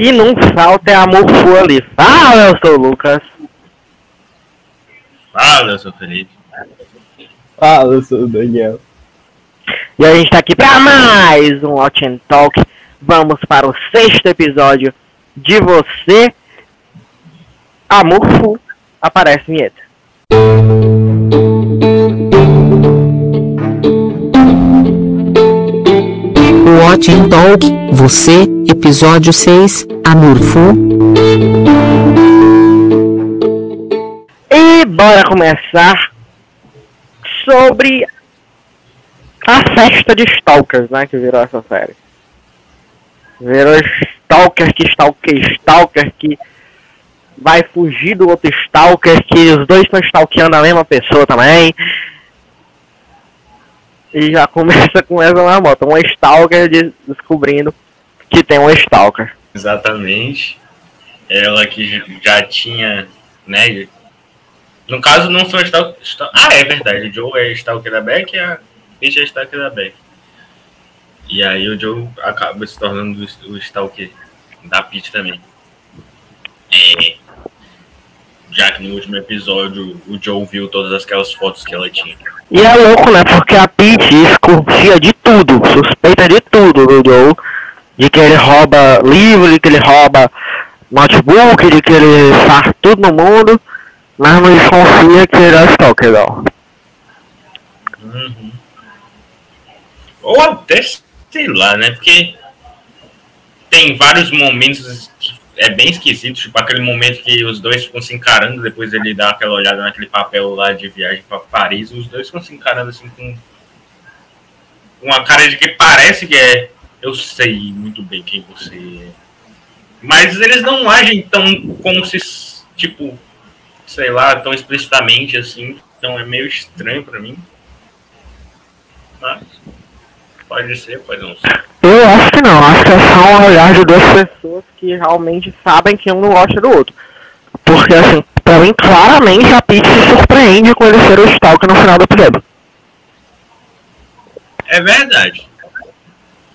que não falta é amor full ali. Fala, eu sou o Lucas. Fala, eu sou o Felipe. Fala, eu sou o Daniel. E a gente tá aqui pra mais um Watch and Talk. Vamos para o sexto episódio de Você. Amor full. Aparece vinheta. And Talk, você, episódio 6, Amorfo. E bora começar sobre a festa de Stalkers, né? Que virou essa série. Virou Stalker que Stalker, Stalker que vai fugir do outro Stalker, que os dois estão stalkeando a mesma pessoa também. E já começa com essa na moto. Um Stalker de- descobrindo que tem um Stalker. Exatamente. Ela que já tinha, né? No caso, não são Stalker. Stal- Ah, é verdade. O Joe é Stalker da Beck e a Peach é Stalker da Beck. E aí o Joe acaba se tornando o Stalker da Peach também. É, já que no último episódio o Joe viu todas aquelas fotos que ela tinha. E é louco, né? Porque a Peach desconfia de tudo, suspeita de tudo do Joe. De que ele rouba livro, de que ele rouba notebook, de que ele faz tudo no mundo. Mas não desconfia que ele é Stalker, não. Uhum. Ou até, sei lá, né? Porque tem vários momentos é bem esquisito, tipo aquele momento que os dois ficam se encarando, depois ele dá aquela olhada naquele papel lá de viagem para Paris, os dois ficam se encarando assim com uma cara de que parece que é eu sei muito bem quem você é. Mas eles não agem tão como se, tipo, sei lá, tão explicitamente assim. Então é meio estranho pra mim. Mas pode ser, pode não ser. Eu acho que não, acho que é só um olhar de duas pessoas que realmente sabem que um não gosta do outro. Porque assim, pra mim claramente a Peach se surpreende com ele ser o Stalker no final do episódio. É verdade.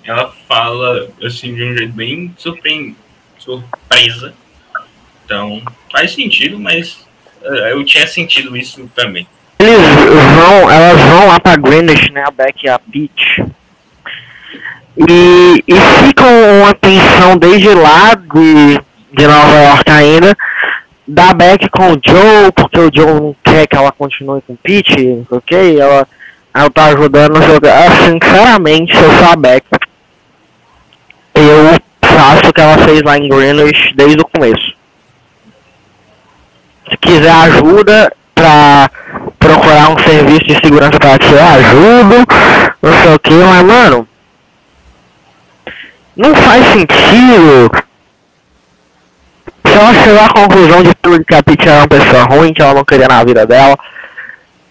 Ela fala assim de um jeito bem surpre... surpresa. Então faz sentido, mas eh, eu tinha sentido isso também. Eles vão, elas vão lá pra Greenwich, né, a Beck e a Peach. E, e ficam uma tensão desde lá de, de Nova York ainda, da Beck com o Joe, porque o Joe não quer que ela continue com o Peach, não sei o que, e ela, ela tá ajudando a jogar. Assim, sinceramente, se eu sou a Beck, eu faço o que ela fez lá em Greenwich desde o começo. Se quiser ajuda pra procurar um serviço de segurança pra ti, eu ajudo, não sei o que, mas mano, não faz sentido. Se ela chegou à conclusão de tudo que a Peach era uma pessoa ruim, que ela não queria na vida dela,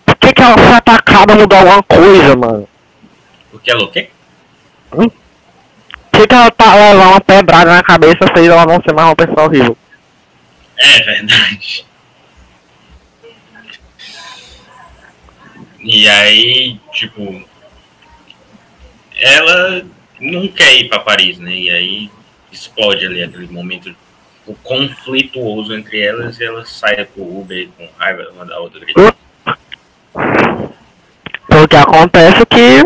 por que, que ela foi atacada mudou alguma coisa, mano? Porque ela o quê? Por que, que ela tá levar uma pedrada na cabeça fez ela não ser mais uma pessoa horrível? É verdade. E aí, tipo, ela não quer ir pra Paris, né? E aí explode ali aquele momento o conflituoso entre elas e elas saem pro Uber com raiva uma da outra. Porque acontece é que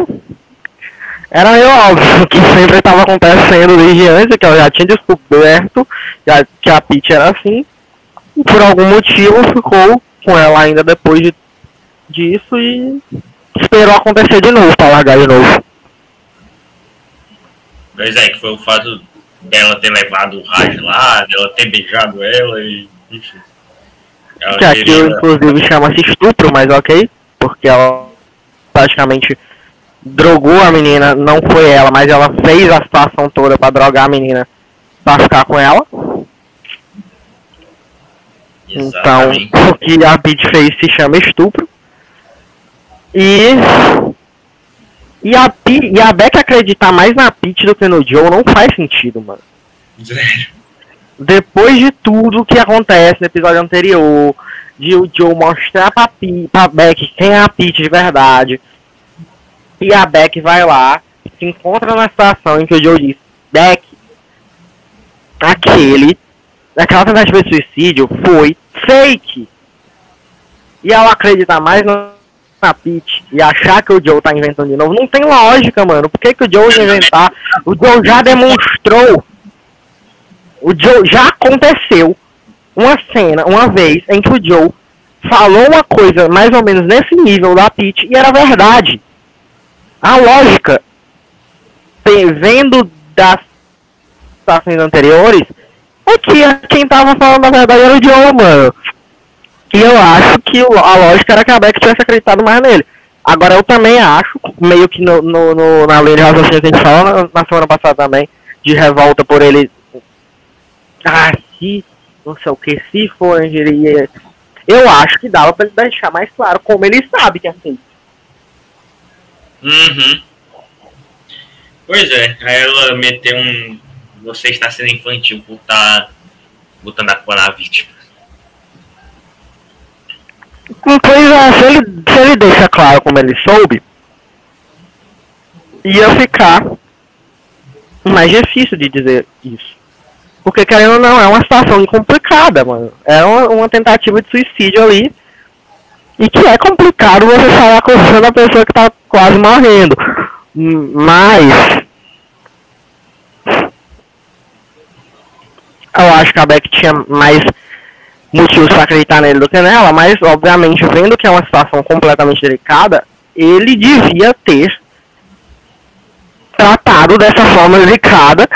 era meio óbvio que sempre estava acontecendo desde antes, que eu já tinha descoberto que a Peach era assim, e por algum motivo ficou com ela ainda depois de, disso e esperou acontecer de novo pra largar de novo. Pois é, que foi o fato dela ter levado o Raj lá, dela ter beijado ela e. Enfim. Que aquilo inclusive chama-se estupro, mas ok, porque ela praticamente drogou a menina, não foi ela, mas ela fez a situação toda pra drogar a menina pra ficar com ela. Então, Exatamente. o que a Peach fez se chama estupro. E. E a, Pe- e a Beck acreditar mais na Peach do que no Joe não faz sentido, mano. Depois de tudo que acontece no episódio anterior, de o Joe mostrar pra, Pe pra Beck quem é a Peach de verdade, e a Beck vai lá, se encontra na situação em que o Joe diz, Beck, aquele, aquela tentativa de suicídio foi fake. E ela acreditar mais no, na Pete e achar que o Joe tá inventando de novo, não tem lógica, mano. Por que, que o Joe ia inventar? O Joe já demonstrou. O Joe já aconteceu uma cena, uma vez, em que o Joe falou uma coisa mais ou menos nesse nível da Pete e era verdade. A lógica, vendo das situações anteriores, é que quem tava falando a verdade era o Joe, mano. E eu acho que a lógica era que a Beck tivesse acreditado mais nele. Agora eu também acho, meio que no, no, no- na lei de raciocínio que a gente falou na, na semana passada também, de revolta por ele. Ah, se, não sei o que, se for ingerir. Eu acho que dava pra ele deixar mais claro como ele sabe que é assim. Uhum. Pois é, aí ela meteu um. Você está sendo infantil por estar botando a culpa na vítima. Pois é, se ele, se ele deixa claro como ele soube, ia ficar mais difícil de dizer isso. Porque querendo ou não, é uma situação complicada, mano. É uma, uma tentativa de suicídio ali. E que é complicado você sair acusando a pessoa que tá quase morrendo. Mas. Eu acho que a Beck tinha mais motivos para acreditar nele do que nela, mas obviamente vendo que é uma situação completamente delicada, ele devia ter tratado dessa forma delicada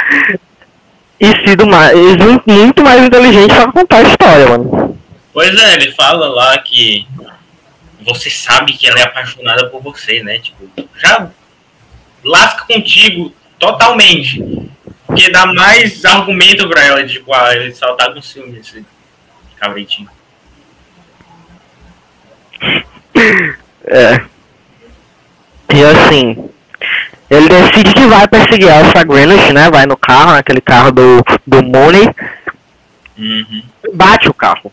e sido mais, muito mais inteligente para contar a história, mano. Pois é, ele fala lá que você sabe que ela é apaixonada por você, né? Tipo, já lasca contigo totalmente. Porque dá mais argumento pra ela, tipo, ah, ele só tá com ciúme, cabritinho. É. E assim, ele decide que vai perseguir a Elsa Greenwich, né? Vai no carro, naquele carro do, do Mooney, Uhum. bate o carro.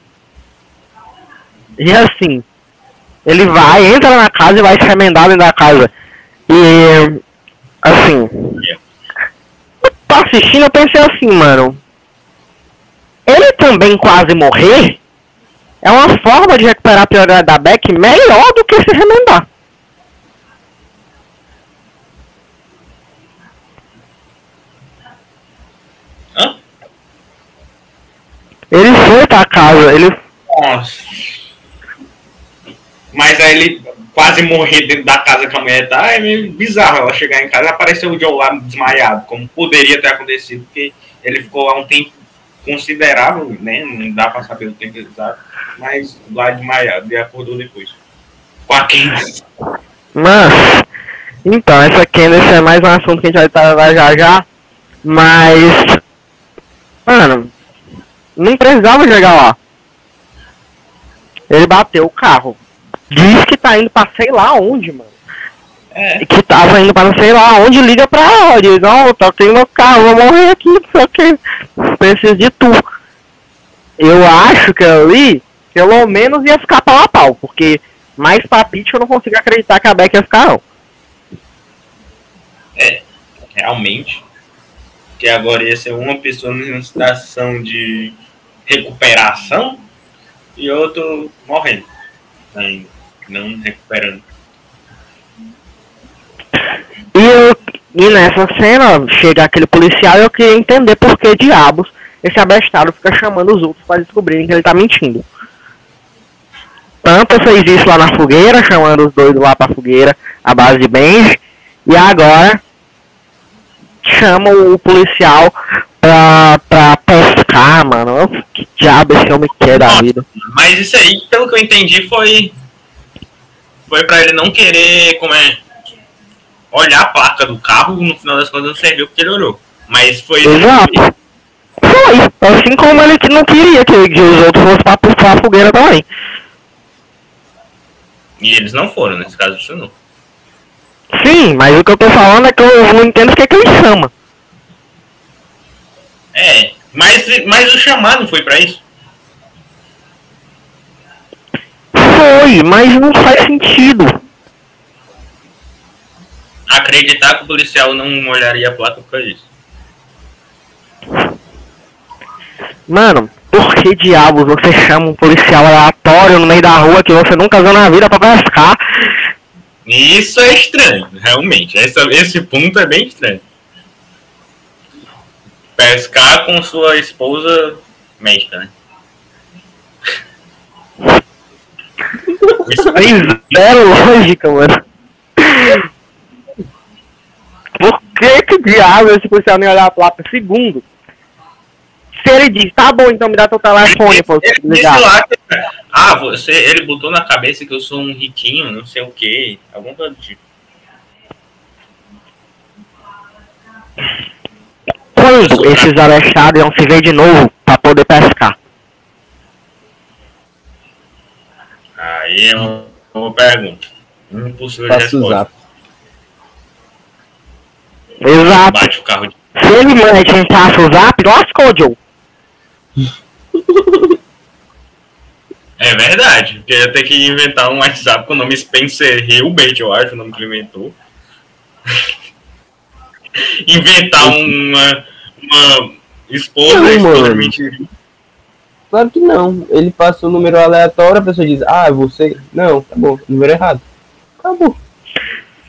E assim, ele vai, entra na casa e vai se remendar dentro da casa. E assim, tô assistindo, eu pensei assim, mano. Ele também quase morrer é uma forma de recuperar a prioridade da Beck melhor do que se remendar. Hã? Ele foi pra casa, ele. Nossa. Mas aí ele quase morrer dentro da casa que a mulher tá, é meio bizarro ela chegar em casa e aparecer o Joe lá desmaiado, como poderia ter acontecido, porque ele ficou lá um tempo considerável, né? Não dá pra saber o tempo exato, mas lá desmaiado e acordou depois. Com a Candice. Mas. Então, essa Candace é mais um assunto que a gente vai tratar já já. Mas. Mano. Nem precisava chegar lá. Ele bateu o carro. Diz que tá indo pra sei lá onde, mano. É, que tava indo para não sei lá onde, liga pra diz, não, eu tô aqui no carro, vou morrer aqui, não sei o que, preciso de tu. Eu acho que ali, pelo menos ia ficar pau a pau, porque mais papite eu não consigo acreditar que a Beck ia ficar não. realmente. Que agora ia ser uma pessoa numa situação de recuperação e outro morrendo. Ainda, não recuperando. E, eu, e nessa cena, chega aquele policial e eu queria entender por que diabos esse abestado fica chamando os outros para descobrirem que ele tá mentindo. Tanto fez isso lá na fogueira, chamando os dois lá pra fogueira, a base de Benji, e agora chama o policial pra, pra pescar, mano. Que diabo esse homem quer da vida? Mas isso aí, pelo que eu entendi, foi. Foi pra ele não querer, como é. Olhar a placa do carro, no final das contas não serviu porque ele olhou. Mas foi isso. Exato. Foi. Assim como ele não queria que, que os outros fossem pra, pra fogueira também. E eles não foram, nesse caso isso não. Sim, mas o que eu tô falando é que eu não entendo o que, é que ele chama. É, mas, mas o chamado foi pra isso. Foi, mas não faz sentido. Acreditar que o policial não olharia a placa por causa disso. Mano, por que diabos você chama um policial aleatório no meio da rua que você nunca viu na vida pra pescar? Isso é estranho, realmente. Essa, esse ponto é bem estranho. Pescar com sua esposa médica, né? Isso Tem zero lógica, mano. Por diabos esse policial nem olhar a placa? Segundo, se ele diz, tá bom, então me dá teu telefone lá que, ah, você, ele botou na cabeça que eu sou um riquinho, não sei o que, alguma coisa do tipo. Quando esses alejados iam se ver de novo pra poder pescar? Aí é uma, uma pergunta. Impossível de resposta. Exato. Bate o carro de. Se ele mete um passo zap, lascou, Joe. É verdade, porque ia ter que inventar um WhatsApp com o nome Spencer Hilbert, eu acho, o nome que ele inventou. inventar uma, uma esposa, Não, esposa. Claro que não. Ele passa um número aleatório, a pessoa diz, ah, você. Não, tá bom, número errado. Acabou.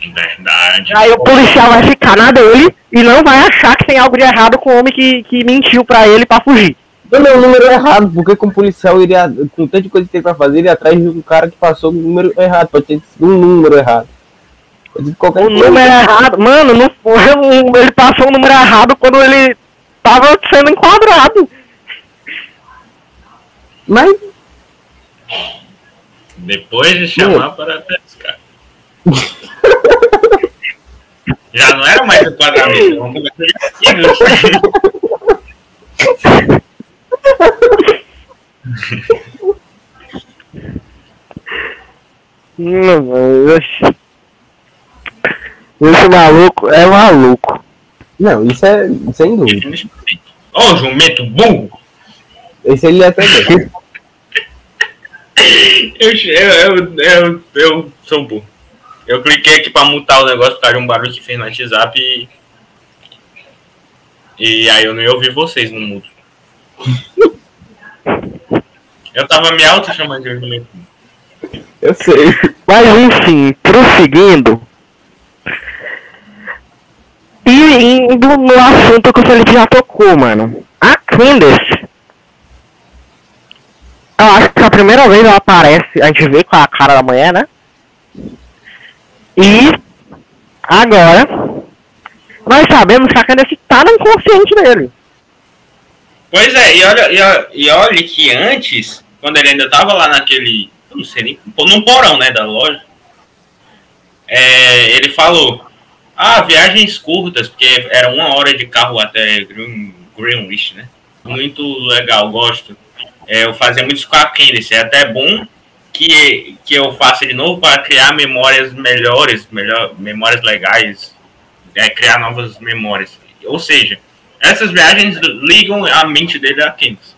Verdade. Aí o policial vai ficar na dele e não vai achar que tem algo de errado com o homem que, que mentiu pra ele pra fugir. Não, não, o número errado, porque como policial iria, com tanta coisa que tem pra fazer, ele ia atrás de um cara que passou o número errado, pode ter sido um número errado. Qualquer O coisa. número errado, mano, não foi um- ele passou o número errado quando ele tava sendo enquadrado. Mas Depois de chamar para pescar. Já não era mais enquadramento, é amigos. Não, mano, oxi. Esse maluco é maluco. Não, isso é sem dúvida. Ó, o jumento burro! Esse ele ia também. Eu, eu, eu, eu, eu sou burro. Eu cliquei aqui pra mutar o negócio por causa de um barulho que fez no WhatsApp e. E aí eu não ia ouvir vocês no mudo. Eu tava me auto chamando de jumento. Eu sei. Mas enfim, prosseguindo. E indo no assunto que o Felipe já tocou, mano. A Candace. Eu acho que a primeira vez ela aparece, a gente vê com a cara da mulher, né? E agora nós sabemos que a Candace tá no inconsciente dele. Pois é, e olha, e olha, e olha que antes, quando ele ainda tava lá naquele. Não sei nem. Num porão, né, da loja. é, ele falou. Ah, viagens curtas, porque era uma hora de carro até Green, Greenwich, né? Muito legal, gosto. É, eu fazia muito com a Candice. É até bom que, que eu faça de novo para criar memórias melhores, melhor, memórias legais, é, criar novas memórias. Ou seja, essas viagens ligam a mente dele a Candice.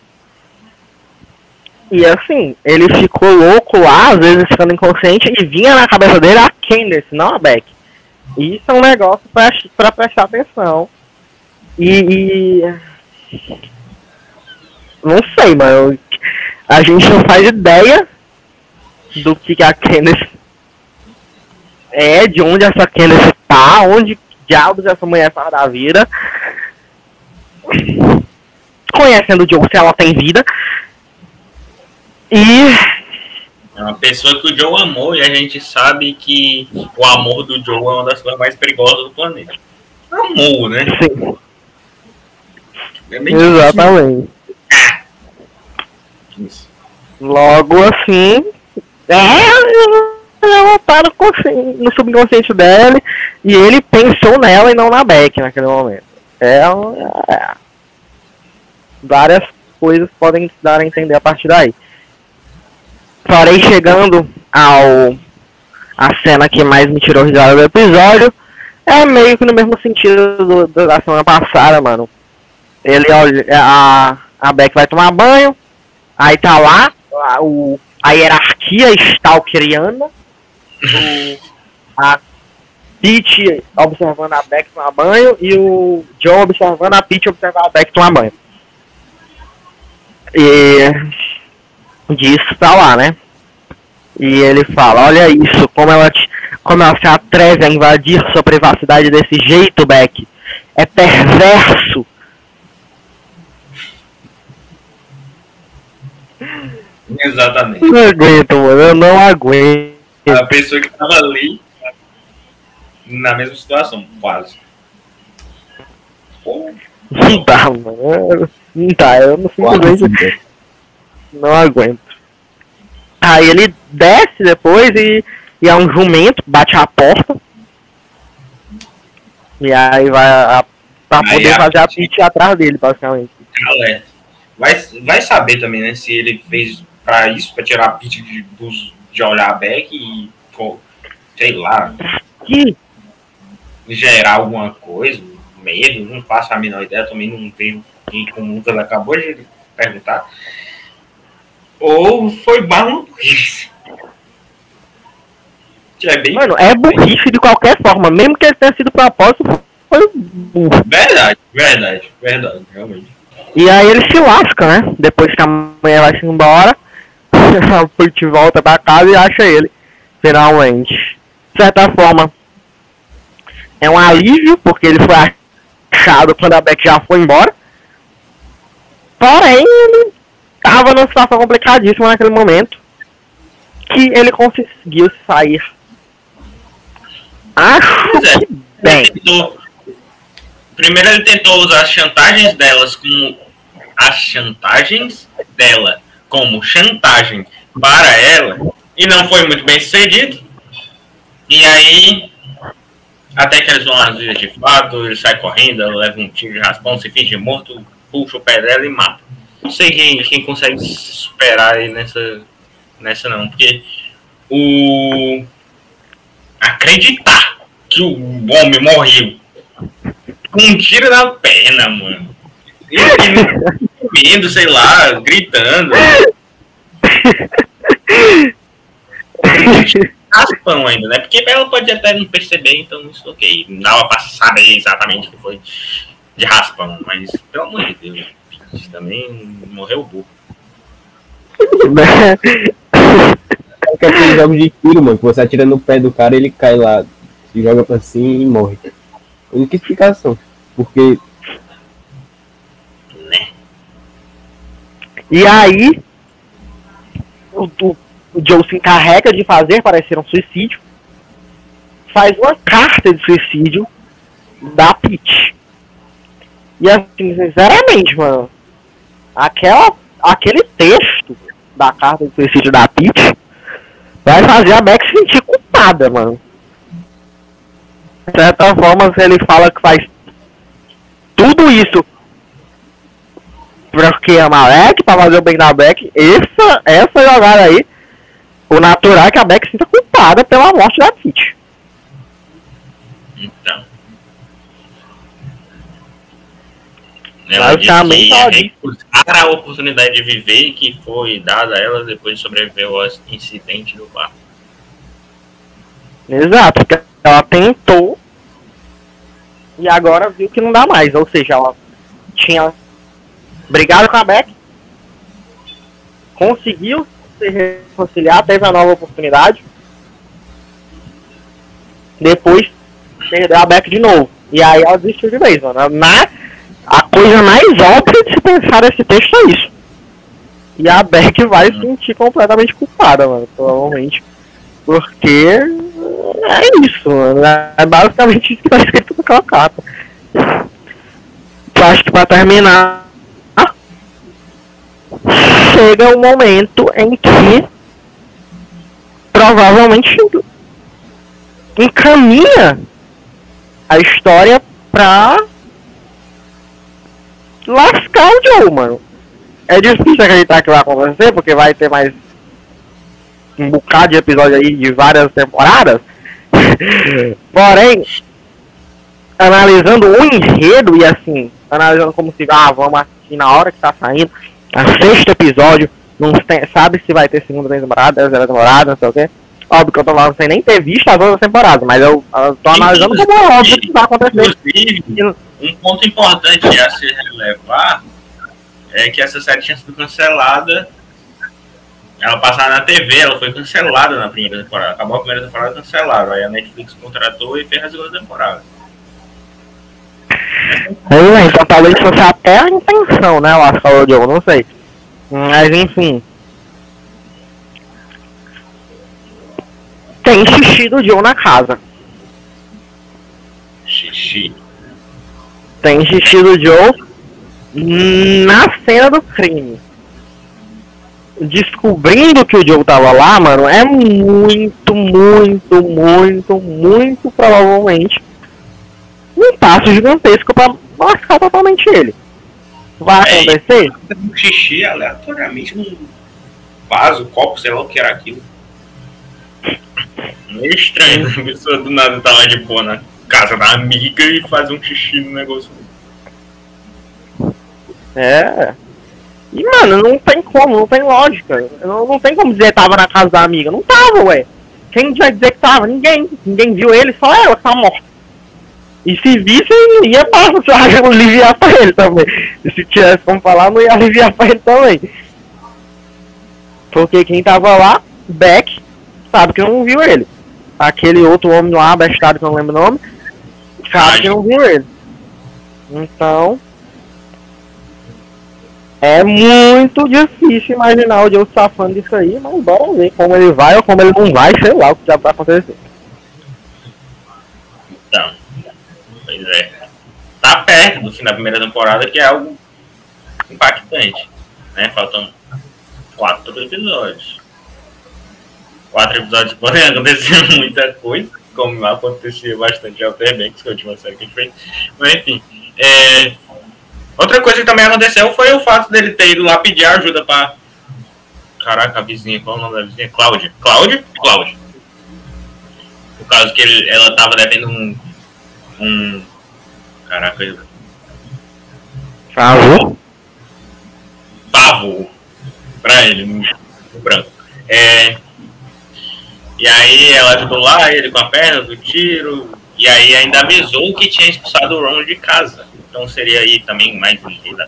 E assim, ele ficou louco lá, às vezes ficando inconsciente, e vinha na cabeça dele a Candace, não a Beck. Isso é um negócio pra prestar atenção. E, e- Não sei, mano. A gente não faz ideia do que a Candace é, de onde essa Candace tá, onde diabos essa mulher faz da vida. Conhecendo o Joe se ela tem vida. E É uma pessoa que o Joe amou e a gente sabe que o amor do Joe é uma das coisas mais perigosas do planeta. Amor, né? sim, É exatamente. difícil. Logo assim, é, ela tá no, no subconsciente dele e ele pensou nela e não na Beck naquele momento. É, um- é. várias coisas podem dar a entender a partir daí. Porém, chegando ao a cena que mais me tirou risada do episódio, é meio que no mesmo sentido do, do- da semana passada, mano. Ele olha, a, a Beck vai tomar banho, aí tá lá a, o, a hierarquia stalkeriana, o, a Peach observando a Beck tomar banho e o John observando a Peach observar a Beck tomar banho. E disso pra lá, né? E ele fala, olha isso, como ela, te, como ela se atreve a invadir sua privacidade desse jeito, Beck. É perverso. Exatamente. Não aguento, mano, eu não aguento. A pessoa que tava ali na mesma situação, quase. Pô, Não dá, mano. Não dá, eu não simplesmente não aguento. Aí ele desce depois e, e é um jumento, bate a porta. E aí vai a, pra Aí poder a fazer a pitch atrás dele, basicamente. Vai, vai saber também, né? Se ele fez pra isso, pra tirar a pit de, dos- de olhar a Beck e, pô, sei lá, Que gerar alguma coisa, medo, não faço a menor ideia, também não tenho e como o Lucas acabou de perguntar. Ou foi burrice. Que é bem Mano, é burrice de qualquer forma, mesmo que ele tenha sido propósito, foi burro. verdade, verdade, verdade, realmente. E aí ele se lasca, né? Depois que a mulher vai se embora, a Pete volta pra casa e acha ele, finalmente. De certa forma, é um alívio, porque ele foi achado quando a Beck já foi embora. Porém, ele tava numa situação complicadíssima naquele momento, que ele conseguiu sair. Acho é. que bem. Tentou- primeiro ele tentou usar as chantagens delas como as chantagens dela como chantagem para ela e não foi muito bem sucedido. E aí até que eles vão às vias de fato, ele sai correndo, leva um tiro de raspão, se finge morto, puxa o pé dela e mata. Não sei quem, quem consegue se superar aí nessa, nessa não, porque o acreditar que o homem morreu com um tiro na perna, mano. Ele comendo, sei lá, gritando. Raspão ainda, né? Porque ela pode até não perceber, então isso ok. Não dava pra saber exatamente o que foi de raspão, mas pelo amor de Deus, também morreu burro. Né? É que aqueles jogos de tiro, mano, que você atira no pé do cara ele cai lá, se joga pra cima e morre. Única explicação. Porque E aí, o, o, Joe se encarrega de fazer parecer um suicídio, faz uma carta de suicídio da Peach. E assim, sinceramente, mano, aquela, aquele texto da carta de suicídio da Peach vai fazer a Beck se sentir culpada, mano. De certa forma, ele fala que faz tudo isso ama a Beck, pra fazer o bem da Beck, essa, essa jogada aí, o natural é que a Beck sinta culpada pela morte da Peach. Então. Ela Basicamente, que disse- recusar a oportunidade de viver que foi dada a ela depois de sobreviver ao incidente do bar. Exato, porque ela tentou e agora viu que não dá mais. Ou seja, ela tinha brigado com a Beck, conseguiu se reconciliar, teve a nova oportunidade, depois perdeu a Beck de novo. E aí ela desistiu de vez, mano. Na, a coisa mais óbvia de se pensar nesse texto é isso. E a Beck vai se sentir completamente culpada, mano, provavelmente. Porque é isso, mano. É basicamente isso que tá escrito naquela carta. Eu acho que pra terminar, chega o momento em que provavelmente encaminha a história pra lascar o Joe, mano. É difícil acreditar que vai acontecer, porque vai ter mais um bocado de episódio aí de várias temporadas. Porém, analisando o enredo e assim, analisando como se, ah, vamos assistir na hora que tá saindo, a sexto episódio, não tem, sabe se vai ter segunda temporada, terceira temporada, não sei o quê. Óbvio que eu tô falando sem nem ter visto as outras temporadas, mas eu, eu tô analisando como é óbvio que vai acontecer. Inclusive, um ponto importante a se relevar é que essa série tinha sido cancelada. Ela passava na TV, ela foi cancelada na primeira temporada. Acabou a primeira temporada cancelada. Aí a Netflix contratou e fez a segunda temporada. É, então talvez fosse até a intenção, né? Eu acho que falou Joe, não sei. Mas enfim. Tem xixi do Joe na casa. Xixi. Tem xixi do Joe na cena do crime. Descobrindo que o Joe tava lá, mano, é muito, muito, muito, muito provavelmente um passo gigantesco pra marcar totalmente ele. Vai É, acontecer? Um xixi aleatoriamente num vaso, copo, sei lá o que era aquilo. Meio estranho, a pessoa do nada tá lá de boa na casa da amiga e faz um xixi no negócio. É. E, mano, não tem como, não tem lógica. Não, não tem como dizer que tava na casa da amiga. Não tava, ué. Quem vai dizer que tava? Ninguém. Ninguém viu ele, só ela que tá morta. E se visse, ia pra, aliviar pra ele também. Se tivesse como falar, não ia aliviar pra ele também. Porque quem tava lá, Beck, sabe que não viu ele. Aquele outro homem lá, bestado que eu não lembro o nome, sabe que não viu ele. Então. É muito difícil imaginar o Joe safando disso aí, mas bora ver como ele vai ou como ele não vai, sei lá o que já vai acontecer. Então, pois é. Tá perto do fim da primeira temporada, que é algo impactante. Né? Faltam quatro episódios. Quatro episódios podem acontecer muita coisa, como acontecia bastante em Outer Banks, que é a última série que a gente fez. Mas enfim. é, Outra coisa que também aconteceu foi o fato dele ter ido lá pedir ajuda pra. Caraca, a vizinha, qual é o nome da vizinha? Cláudia. Cláudia? Cláudia. Por causa que ele, ela tava devendo um. Um. Caraca, eu- Favor? favor pra ele, no, branco. É, e aí ela ajudou lá, ele com a perna do tiro, e aí ainda avisou que tinha expulsado o Ron de casa. Então seria aí também mais um rei da.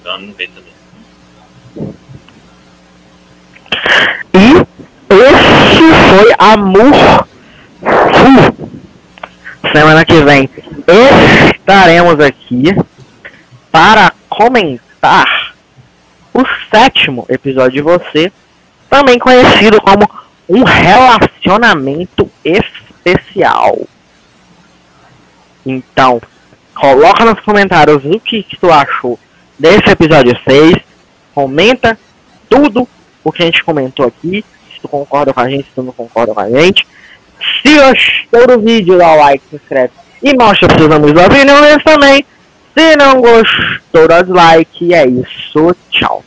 Então vamos ver também. E esse foi Amor. Semana que vem estaremos aqui para comentar o sétimo episódio de você, também conhecido como um relacionamento especial. Então, coloca nos comentários o que, que tu achou desse episódio 6. Comenta tudo o que a gente comentou aqui. Se tu concorda com a gente, se tu não concorda com a gente. Se gostou do vídeo, dá o like, se inscreve e mostra pros seus amigos da também. Se não gostou, dá dislike. E é isso. Tchau.